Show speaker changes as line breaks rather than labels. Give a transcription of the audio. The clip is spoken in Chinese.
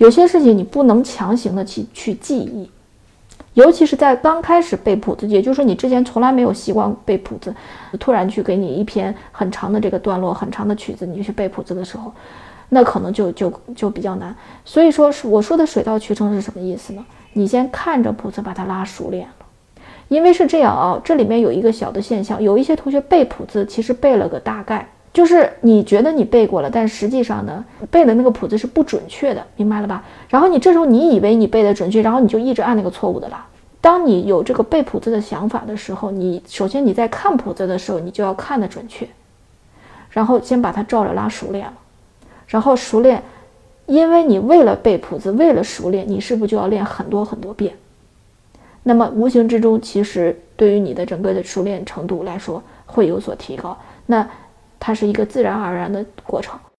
有些事情你不能强行的去去记忆，尤其是在刚开始背谱子，也就是说你之前从来没有习惯背谱子，突然去给你一篇很长的这个段落、很长的曲子，你去背谱子的时候，那可能就就就比较难。所以说是我说的水到渠成是什么意思呢？你先看着谱子把它拉熟练了，因为是这样啊，这里面有一个小的现象，有一些同学背谱子其实背了个大概。就是你觉得你背过了，但实际上呢，背的那个谱子是不准确的，明白了吧？然后你这时候你以为你背的准确，然后你就一直按那个错误的拉。当你有这个背谱子的想法的时候，你首先你在看谱子的时候，你就要看的准确，然后先把它照着拉熟练了，然后熟练，因为你为了背谱子，为了熟练，你是不是就要练很多很多遍？那么无形之中，其实对于你的整个的熟练程度来说会有所提高。那。它是一个自然而然的过程。